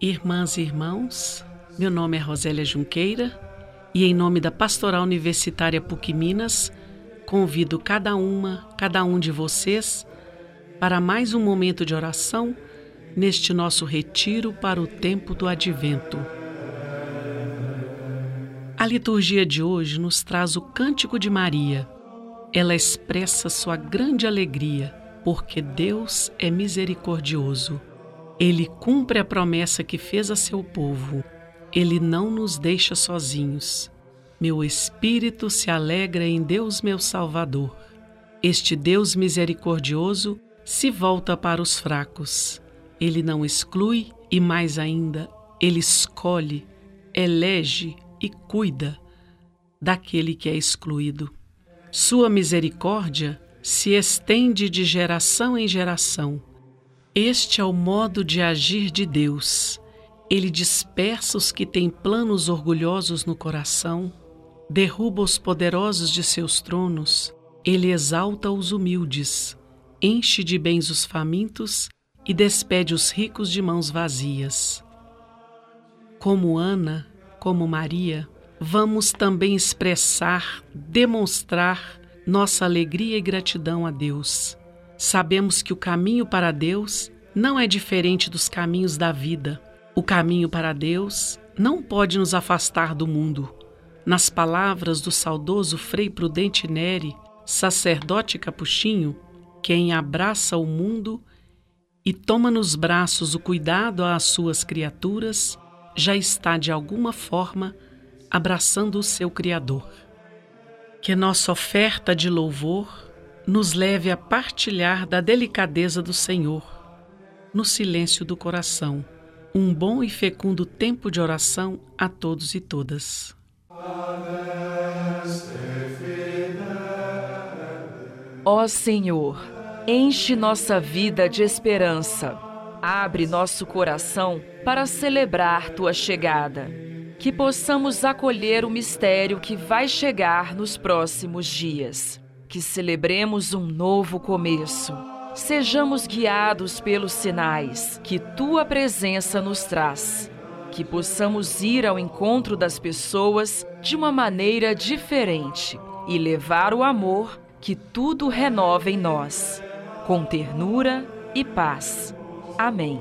irmãs e irmãos. Meu nome é Rosélia Junqueira e, em nome da Pastoral Universitária PUC Minas, convido cada uma, cada um de vocês para mais um momento de oração neste nosso retiro para o tempo do advento. A liturgia de hoje nos traz o Cântico de Maria. Ela expressa sua grande alegria, porque Deus é misericordioso. Ele cumpre a promessa que fez a seu povo. Ele não nos deixa sozinhos. Meu espírito se alegra em Deus, meu Salvador. Este Deus misericordioso se volta para os fracos. Ele não exclui e, mais ainda, ele escolhe, elege e cuida daquele que é excluído. Sua misericórdia se estende de geração em geração este é o modo de agir de Deus. Ele dispersa os que têm planos orgulhosos no coração, derruba os poderosos de seus tronos, ele exalta os humildes, enche de bens os famintos e despede os ricos de mãos vazias. Como Ana, como Maria, vamos também expressar, demonstrar nossa alegria e gratidão a Deus Sabemos que o caminho para Deus não é diferente dos caminhos da vida. O caminho para Deus não pode nos afastar do mundo. Nas palavras do saudoso Frei Prudente Neri, sacerdote capuchinho, quem abraça o mundo e toma nos braços o cuidado às suas criaturas, já está de alguma forma abraçando o seu Criador. Que nossa oferta de louvor nos leve a partilhar da delicadeza do Senhor, no silêncio do coração. Um bom e fecundo tempo de oração a todos e todas. Ó Senhor, enche nossa vida de esperança. Abre nosso coração para celebrar tua chegada. Que possamos acolher o mistério que vai chegar nos próximos dias que celebremos um novo começo. Sejamos guiados pelos sinais que tua presença nos traz. Que possamos ir ao encontro das pessoas de uma maneira diferente e levar o amor que tudo renova em nós, com ternura e paz. Amém.